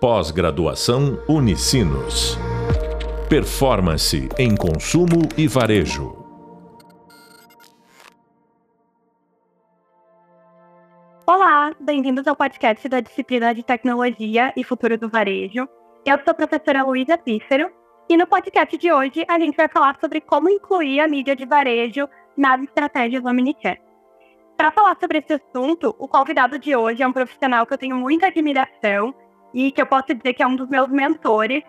Pós-graduação Unicinos. Performance em consumo e varejo. Olá, bem-vindos ao podcast da disciplina de Tecnologia e Futuro do Varejo. Eu sou a professora Luísa Pífero e no podcast de hoje a gente vai falar sobre como incluir a mídia de varejo nas estratégias Omnichannel. Para falar sobre esse assunto, o convidado de hoje é um profissional que eu tenho muita admiração e que eu posso dizer que é um dos meus mentores,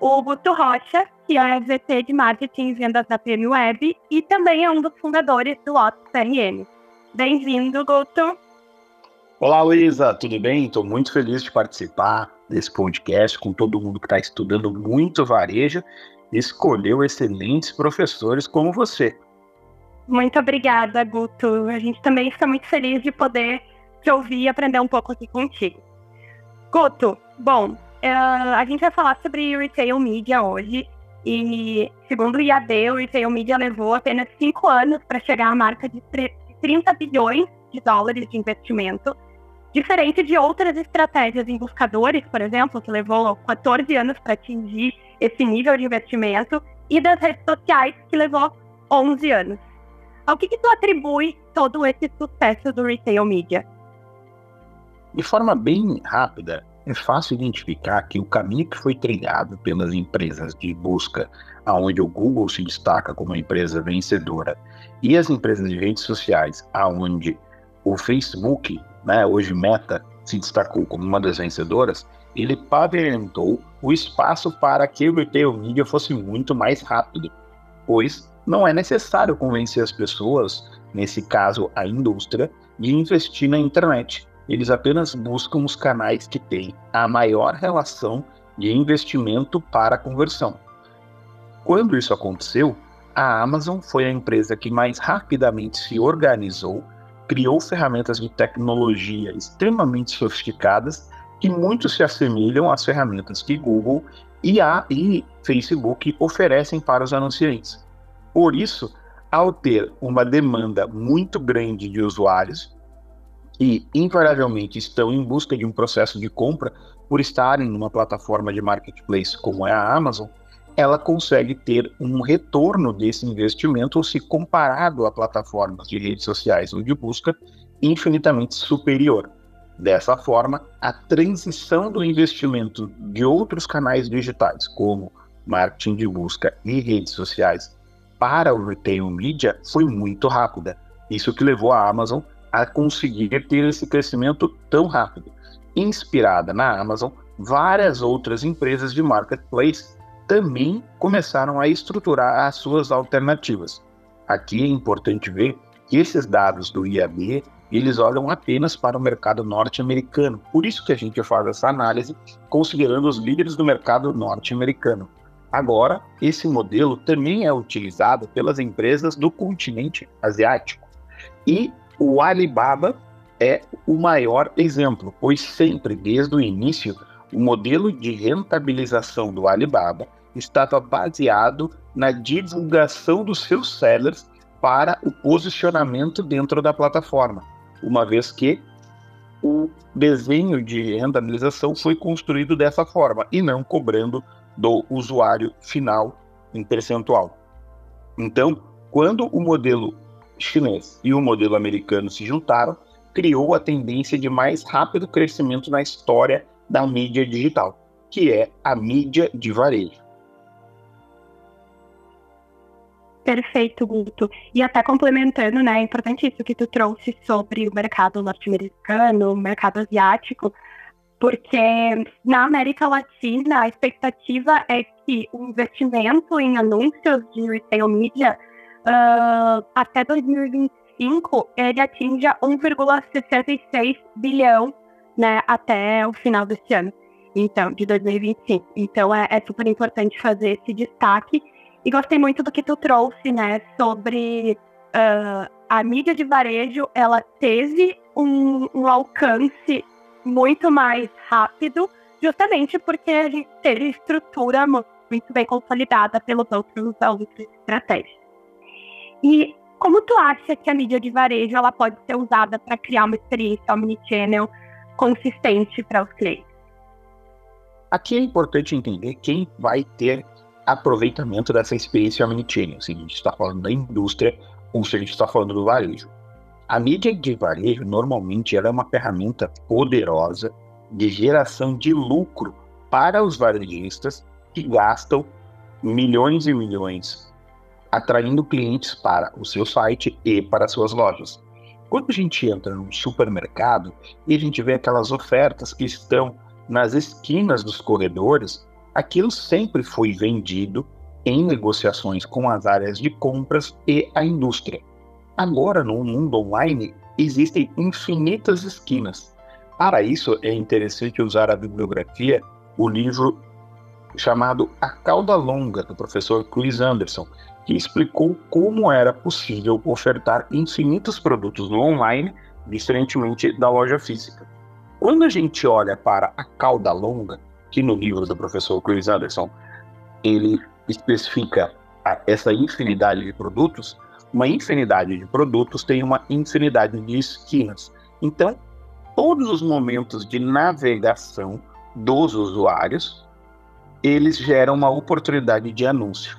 o Guto Rocha, que é VP de Marketing e Vendas da PM Web e também é um dos fundadores do Lotus CRM. Bem-vindo, Guto. Olá, Luísa, tudo bem? Estou muito feliz de participar desse podcast com todo mundo que está estudando muito varejo e escolheu excelentes professores como você. Muito obrigada, Guto. A gente também está muito feliz de poder te ouvir e aprender um pouco aqui contigo. Guto, bom, uh, a gente vai falar sobre retail media hoje. E, segundo o IAD, o retail media levou apenas cinco anos para chegar à marca de 30 bilhões de dólares de investimento, diferente de outras estratégias em buscadores, por exemplo, que levou 14 anos para atingir esse nível de investimento, e das redes sociais, que levou 11 anos. Ao que, que tu atribui todo esse sucesso do retail media? De forma bem rápida, é fácil identificar que o caminho que foi trilhado pelas empresas de busca, aonde o Google se destaca como a empresa vencedora, e as empresas de redes sociais, aonde o Facebook, né, hoje Meta, se destacou como uma das vencedoras, ele pavimentou o espaço para que o retail media fosse muito mais rápido, pois não é necessário convencer as pessoas, nesse caso a indústria, de investir na internet eles apenas buscam os canais que têm a maior relação de investimento para conversão. Quando isso aconteceu, a Amazon foi a empresa que mais rapidamente se organizou, criou ferramentas de tecnologia extremamente sofisticadas que muito se assemelham às ferramentas que Google e, a, e Facebook oferecem para os anunciantes. Por isso, ao ter uma demanda muito grande de usuários, que invariavelmente estão em busca de um processo de compra por estarem numa plataforma de marketplace como é a Amazon, ela consegue ter um retorno desse investimento se comparado a plataformas de redes sociais ou de busca infinitamente superior. Dessa forma, a transição do investimento de outros canais digitais, como marketing de busca e redes sociais, para o retail media foi muito rápida. Isso que levou a Amazon a conseguir ter esse crescimento tão rápido. Inspirada na Amazon, várias outras empresas de marketplace também começaram a estruturar as suas alternativas. Aqui é importante ver que esses dados do IAB eles olham apenas para o mercado norte-americano. Por isso que a gente faz essa análise considerando os líderes do mercado norte-americano. Agora, esse modelo também é utilizado pelas empresas do continente asiático. E o Alibaba é o maior exemplo, pois sempre, desde o início, o modelo de rentabilização do Alibaba estava baseado na divulgação dos seus sellers para o posicionamento dentro da plataforma, uma vez que o desenho de rentabilização foi construído dessa forma e não cobrando do usuário final em percentual. Então, quando o modelo chinês e o modelo americano se juntaram, criou a tendência de mais rápido crescimento na história da mídia digital, que é a mídia de varejo. Perfeito, Guto. E até complementando, né, é importante isso que tu trouxe sobre o mercado norte-americano, o mercado asiático, porque na América Latina a expectativa é que o investimento em anúncios de retail media uh, até 2025 ele atinja 1,66 bilhão né, até o final desse ano, então, de 2025. Então é, é, super importante fazer esse destaque. E gostei muito do que tu trouxe, né, sobre uh, a mídia de varejo, ela teve um, um alcance muito mais rápido, justamente porque a gente teve estrutura muito bem consolidada pelos outros, outras estratégias. E como tu acha que a mídia de varejo ela pode ser usada para criar uma experiência omnichannel consistente para os clientes? Aqui é importante entender quem vai ter aproveitamento dessa experiência omnichannel, se a gente está falando da indústria ou se a gente está falando do varejo. A mídia de varejo, normalmente, ela é uma ferramenta poderosa de geração de lucro para os varejistas que gastam milhões e milhões atraindo clientes para o seu site e para suas lojas. Quando a gente entra num supermercado e a gente vê aquelas ofertas que estão nas esquinas dos corredores, aquilo sempre foi vendido em negociações com as áreas de compras e a indústria. Agora, no mundo online, existem infinitas esquinas. Para isso, é interessante usar a bibliografia, o livro chamado A Cauda Longa, do professor Chris Anderson, que explicou como era possível ofertar infinitos produtos no online, diferentemente da loja física. Quando a gente olha para a cauda longa, que no livro do professor Chris Anderson ele especifica essa infinidade de produtos, uma infinidade de produtos tem uma infinidade de esquinas. Então, todos os momentos de navegação dos usuários, eles geram uma oportunidade de anúncio.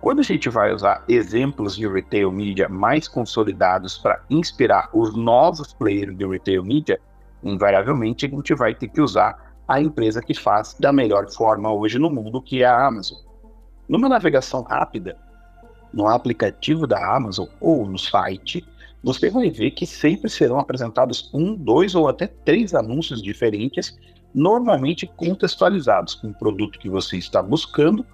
Quando a gente vai usar exemplos de retail media mais consolidados para inspirar os novos players de retail media, invariavelmente a gente vai ter que usar a empresa que faz da melhor forma hoje no mundo, que é a Amazon. Numa navegação rápida, no aplicativo da Amazon ou no site, você vai ver que sempre serão apresentados um, dois ou até três anúncios diferentes, normalmente contextualizados com o produto que você está buscando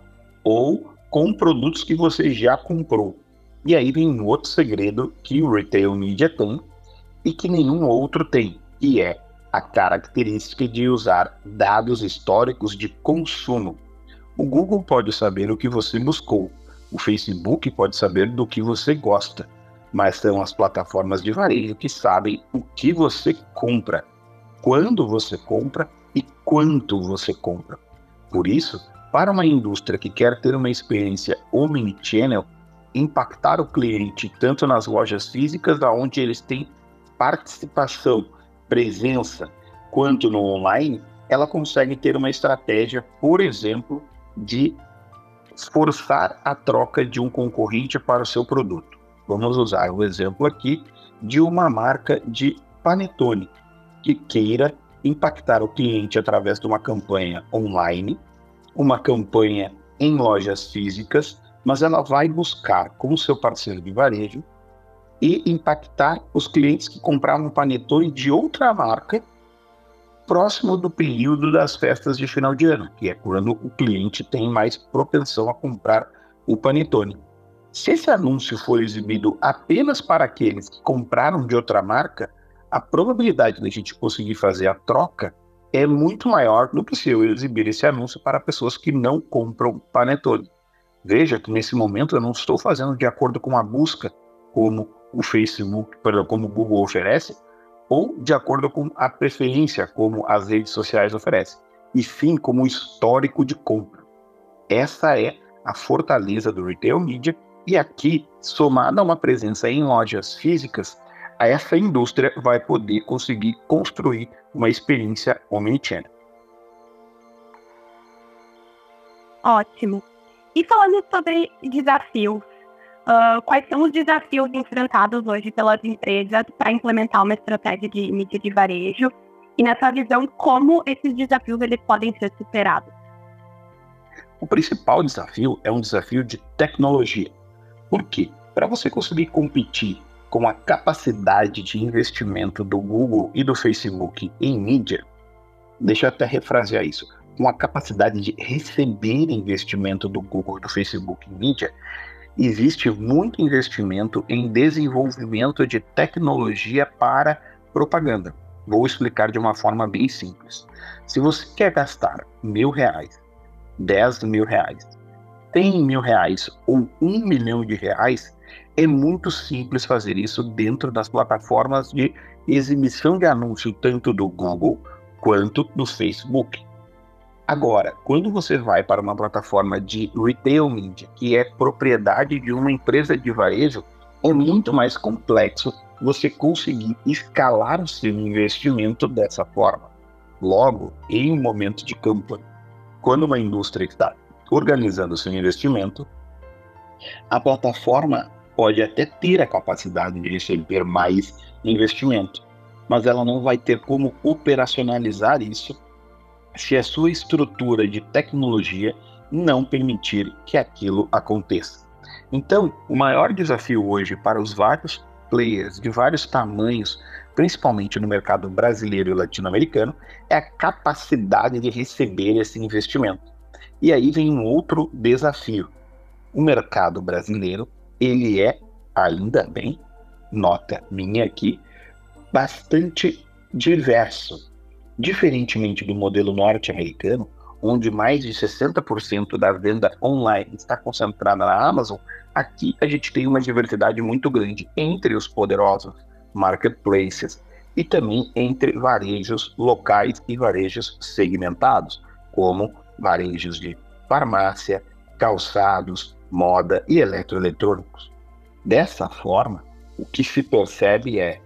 ou com produtos que você já comprou. E aí vem um outro segredo que o retail media tem e que nenhum outro tem, que é a característica de usar dados históricos de consumo. O Google pode saber o que você buscou, o Facebook pode saber do que você gosta, mas são as plataformas de varejo que sabem o que você compra, quando você compra e quanto você compra. Por isso, para uma indústria que quer ter uma experiência omnichannel, impactar o cliente tanto nas lojas físicas, onde eles têm participação, presença, quanto no online, ela consegue ter uma estratégia, por exemplo, de forçar a troca de um concorrente para o seu produto. Vamos usar o exemplo aqui de uma marca de panetone que queira impactar o cliente através de uma campanha online, uma campanha em lojas físicas, mas ela vai buscar como seu parceiro de varejo e impactar os clientes que compravam panetone de outra marca próximo do período das festas de final de ano, que é quando o cliente tem mais propensão a comprar o panetone. Se esse anúncio for exibido apenas para aqueles que compraram de outra marca, a probabilidade da gente conseguir fazer a troca é muito maior do que se eu exibir esse anúncio para pessoas que não compram panetone. Veja que nesse momento eu não estou fazendo de acordo com a busca, como o Facebook, perdão, como o Google oferece, ou de acordo com a preferência, como as redes sociais oferecem, e sim como histórico de compra. Essa é a fortaleza do retail media, e aqui, somada a uma presença em lojas físicas, essa indústria vai poder conseguir construir uma experiência omnichannel. Ótimo. E falando sobre desafios, Uh, quais são os desafios enfrentados hoje pelas empresas para implementar uma estratégia de mídia de varejo? E nessa visão, como esses desafios eles podem ser superados? O principal desafio é um desafio de tecnologia. Por quê? Para você conseguir competir com a capacidade de investimento do Google e do Facebook em mídia, deixa eu até refrasear isso, com a capacidade de receber investimento do Google e do Facebook em mídia, existe muito investimento em desenvolvimento de tecnologia para propaganda. Vou explicar de uma forma bem simples. Se você quer gastar mil reais, dez mil reais, cem mil reais ou um milhão de reais, é muito simples fazer isso dentro das plataformas de exibição de anúncio tanto do Google quanto do Facebook. Agora, quando você vai para uma plataforma de retail media, que é propriedade de uma empresa de varejo, é muito mais complexo você conseguir escalar o seu investimento dessa forma. Logo, em um momento de campanha quando uma indústria está organizando seu investimento, a plataforma pode até ter a capacidade de receber mais investimento, mas ela não vai ter como operacionalizar isso se a sua estrutura de tecnologia não permitir que aquilo aconteça. Então, o maior desafio hoje para os vários players de vários tamanhos, principalmente no mercado brasileiro e latino-americano, é a capacidade de receber esse investimento. E aí vem um outro desafio. O mercado brasileiro, ele é, ainda bem, nota minha aqui, bastante diverso. Diferentemente do modelo norte-americano, onde mais de 60% da venda online está concentrada na Amazon, aqui a gente tem uma diversidade muito grande entre os poderosos marketplaces e também entre varejos locais e varejos segmentados, como varejos de farmácia, calçados, moda e eletroeletrônicos. Dessa forma, o que se percebe é,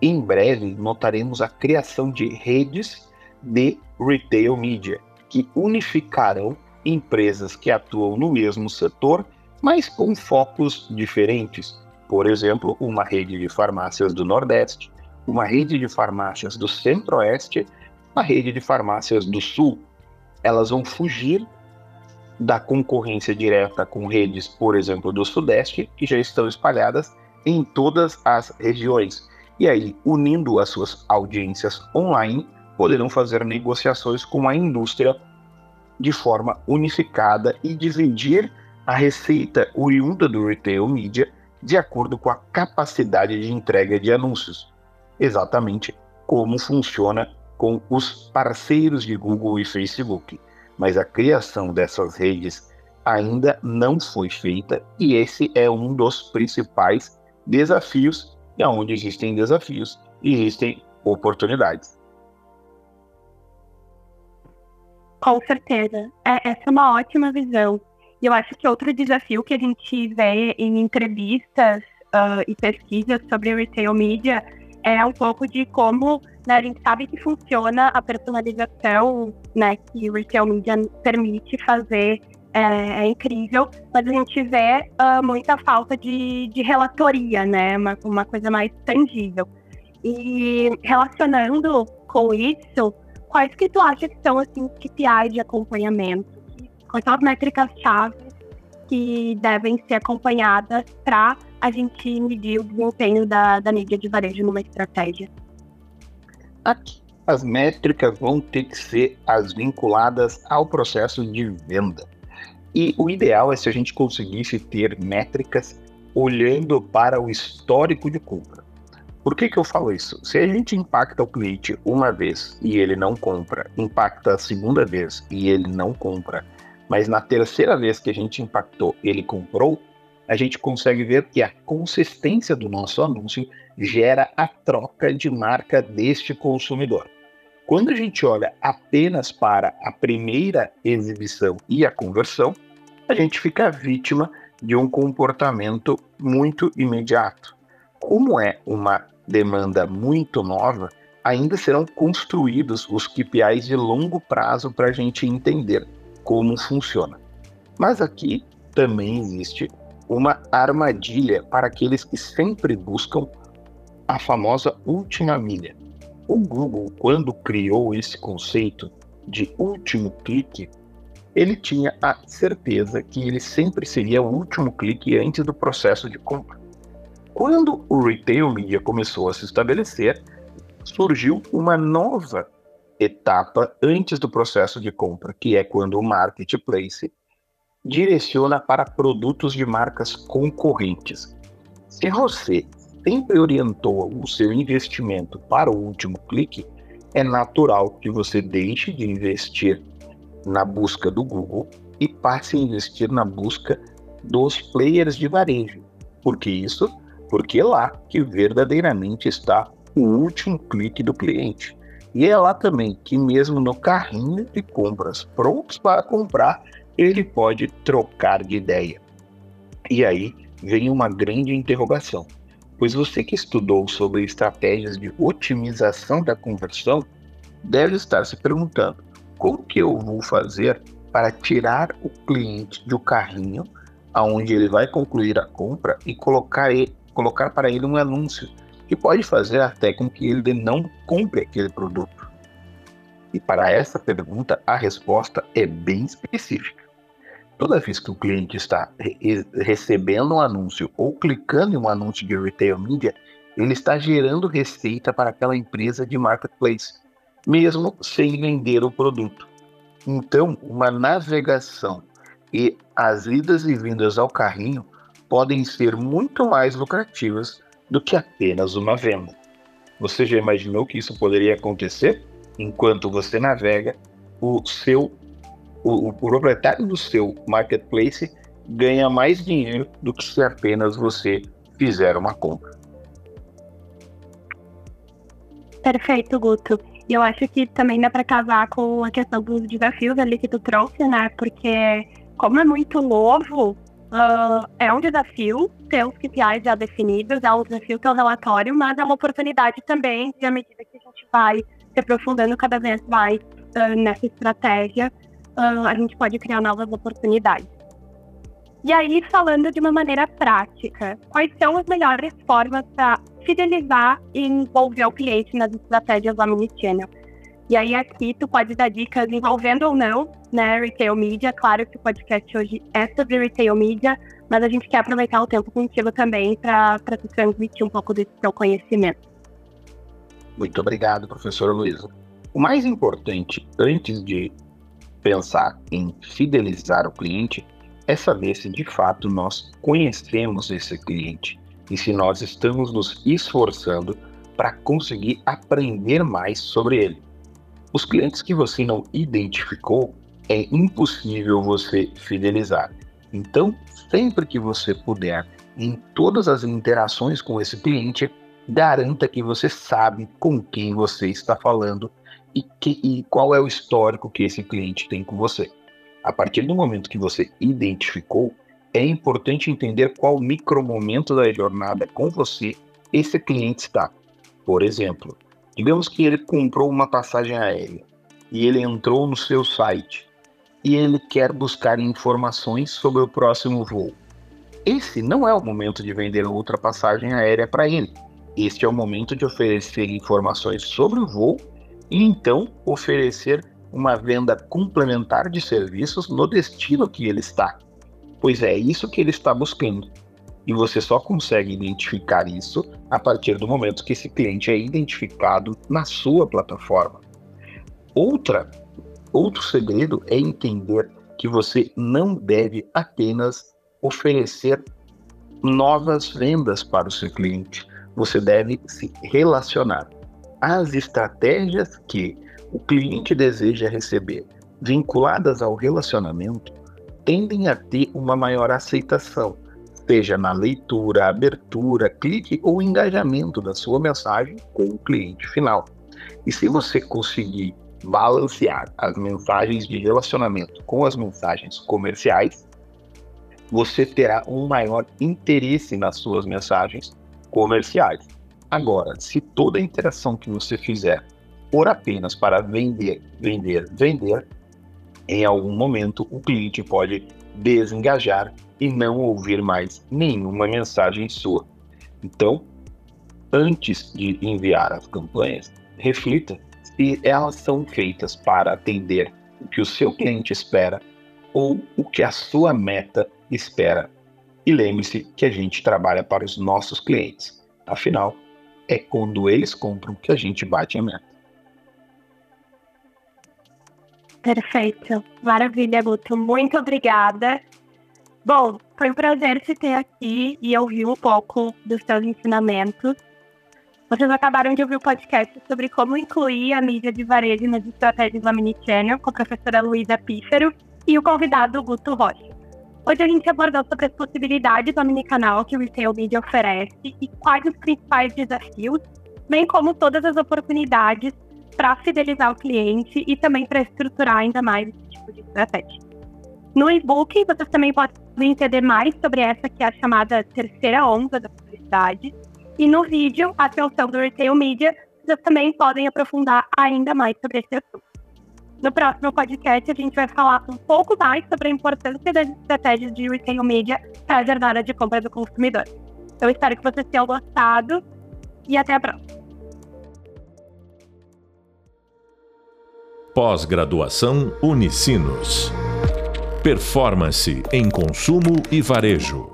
em breve notaremos a criação de redes de retail media, que unificarão empresas que atuam no mesmo setor, mas com focos diferentes. Por exemplo, uma rede de farmácias do Nordeste, uma rede de farmácias do Centro-Oeste, uma rede de farmácias do Sul. Elas vão fugir da concorrência direta com redes, por exemplo, do Sudeste, que já estão espalhadas em todas as regiões. E aí, unindo as suas audiências online, poderão fazer negociações com a indústria de forma unificada e dividir a receita oriunda do retail media de acordo com a capacidade de entrega de anúncios, exatamente como funciona com os parceiros de Google e Facebook. Mas a criação dessas redes ainda não foi feita e esse é um dos principais desafios. E onde existem desafios, existem oportunidades. Com certeza. É, essa é uma ótima visão. E eu acho que outro desafio que a gente vê em entrevistas uh, e pesquisas sobre retail media é um pouco de como né, a gente sabe que funciona a personalização né, que o retail media permite fazer, é, é incrível, mas a gente vê uh, muita falta de, de relatoria, né, uma, uma coisa mais tangível. E relacionando com isso, quais que tu acha que são assim, KPIs de acompanhamento? Quais são as métricas-chave que devem ser acompanhadas para a gente medir o desempenho da, da mídia de varejo numa estratégia? As métricas vão ter que ser as vinculadas ao processo de venda. E o ideal é se a gente conseguisse ter métricas olhando para o histórico de compra. Por que, que eu falo isso? Se a gente impacta o cliente uma vez e ele não compra, impacta a segunda vez e ele não compra, mas na terceira vez que a gente impactou ele comprou, a gente consegue ver que a consistência do nosso anúncio gera a troca de marca deste consumidor. Quando a gente olha apenas para a primeira exibição e a conversão, a gente fica vítima de um comportamento muito imediato. Como é uma demanda muito nova, ainda serão construídos os KPIs de longo prazo para a gente entender como funciona. Mas aqui também existe uma armadilha para aqueles que sempre buscam a famosa última milha. O Google, quando criou esse conceito de último clique, ele tinha a certeza que ele sempre seria o último clique antes do processo de compra. Quando o retail media começou a se estabelecer, surgiu uma nova etapa antes do processo de compra, que é quando o marketplace direciona para produtos de marcas concorrentes. Se você sempre orientou o seu investimento para o último clique, é natural que você deixe de investir na busca do Google e passe a investir na busca dos players de varejo, porque isso porque é lá que verdadeiramente está o último clique do cliente. E é lá também que, mesmo no carrinho de compras prontos para comprar, ele pode trocar de ideia. E aí vem uma grande interrogação, pois você que estudou sobre estratégias de otimização da conversão deve estar se perguntando como que eu vou fazer para tirar o cliente do carrinho, aonde ele vai concluir a compra e colocar, ele, colocar para ele um anúncio que pode fazer até com que ele não compre aquele produto. E para essa pergunta, a resposta é bem específica. Toda vez que o cliente está re recebendo um anúncio ou clicando em um anúncio de retail media, ele está gerando receita para aquela empresa de marketplace, mesmo sem vender o produto. Então, uma navegação e as idas e vindas ao carrinho podem ser muito mais lucrativas do que apenas uma venda. Você já imaginou que isso poderia acontecer? Enquanto você navega, o seu o, o proprietário do seu marketplace ganha mais dinheiro do que se apenas você fizer uma compra. Perfeito, Guto. E eu acho que também dá para casar com a questão dos desafios ali que tu trouxe, né? Porque como é muito novo, uh, é um desafio ter os KPIs já definidos, é um desafio ter o relatório, mas é uma oportunidade também, de à medida que a gente vai se aprofundando cada vez mais uh, nessa estratégia, uh, a gente pode criar novas oportunidades. E aí, falando de uma maneira prática, quais são as melhores formas para fidelizar e envolver o cliente nas estratégias Omnichannel? E aí, aqui, tu pode dar dicas envolvendo ou não, né, retail media. Claro que o podcast hoje é sobre retail media, mas a gente quer aproveitar o tempo contigo também para te transmitir um pouco desse seu conhecimento. Muito obrigado, professora Luísa. O mais importante, antes de pensar em fidelizar o cliente é saber se de fato nós conhecemos esse cliente e se nós estamos nos esforçando para conseguir aprender mais sobre ele. Os clientes que você não identificou é impossível você fidelizar. Então, sempre que você puder, em todas as interações com esse cliente, garanta que você sabe com quem você está falando e, que, e qual é o histórico que esse cliente tem com você. A partir do momento que você identificou, é importante entender qual micromomento da jornada com você esse cliente está. Por exemplo, digamos que ele comprou uma passagem aérea e ele entrou no seu site e ele quer buscar informações sobre o próximo voo. Esse não é o momento de vender outra passagem aérea para ele. Este é o momento de oferecer informações sobre o voo e então oferecer uma venda complementar de serviços no destino que ele está, pois é isso que ele está buscando. E você só consegue identificar isso a partir do momento que esse cliente é identificado na sua plataforma. Outra, outro segredo é entender que você não deve apenas oferecer novas vendas para o seu cliente. Você deve se relacionar as estratégias que o cliente deseja receber vinculadas ao relacionamento tendem a ter uma maior aceitação, seja na leitura, abertura, clique ou engajamento da sua mensagem com o cliente final. E se você conseguir balancear as mensagens de relacionamento com as mensagens comerciais, você terá um maior interesse nas suas mensagens comerciais. Agora, se toda interação que você fizer for apenas para vender, vender, vender, em algum momento o cliente pode desengajar e não ouvir mais nenhuma mensagem sua. Então, antes de enviar as campanhas, reflita se elas são feitas para atender o que o seu cliente espera ou o que a sua meta espera. E lembre-se que a gente trabalha para os nossos clientes. Afinal, é quando eles compram que a gente bate a meta. Perfeito. Maravilha, Guto. Muito obrigada. Bom, foi um prazer te ter aqui e ouvir um pouco dos seus ensinamentos. Vocês acabaram de ouvir o podcast sobre como incluir a mídia de varejo nas estratégias da Mini Channel com a professora Luísa Pífero e o convidado Guto Rocha. Hoje a gente abordou sobre as possibilidades do omnicanal que o Retail Media oferece e quais os principais desafios, bem como todas as oportunidades para fidelizar o cliente e também para estruturar ainda mais esse tipo de estratégia. No e-book, vocês também podem entender mais sobre essa que é a chamada terceira onda da publicidade. E no vídeo, a atenção do Retail Media, vocês também podem aprofundar ainda mais sobre esse assunto. No próximo podcast, a gente vai falar um pouco mais sobre a importância das estratégias de retail media para a jornada de compra do consumidor. Então, espero que vocês tenham gostado e até a próxima. Pós-graduação Unicinos. Performance em consumo e varejo.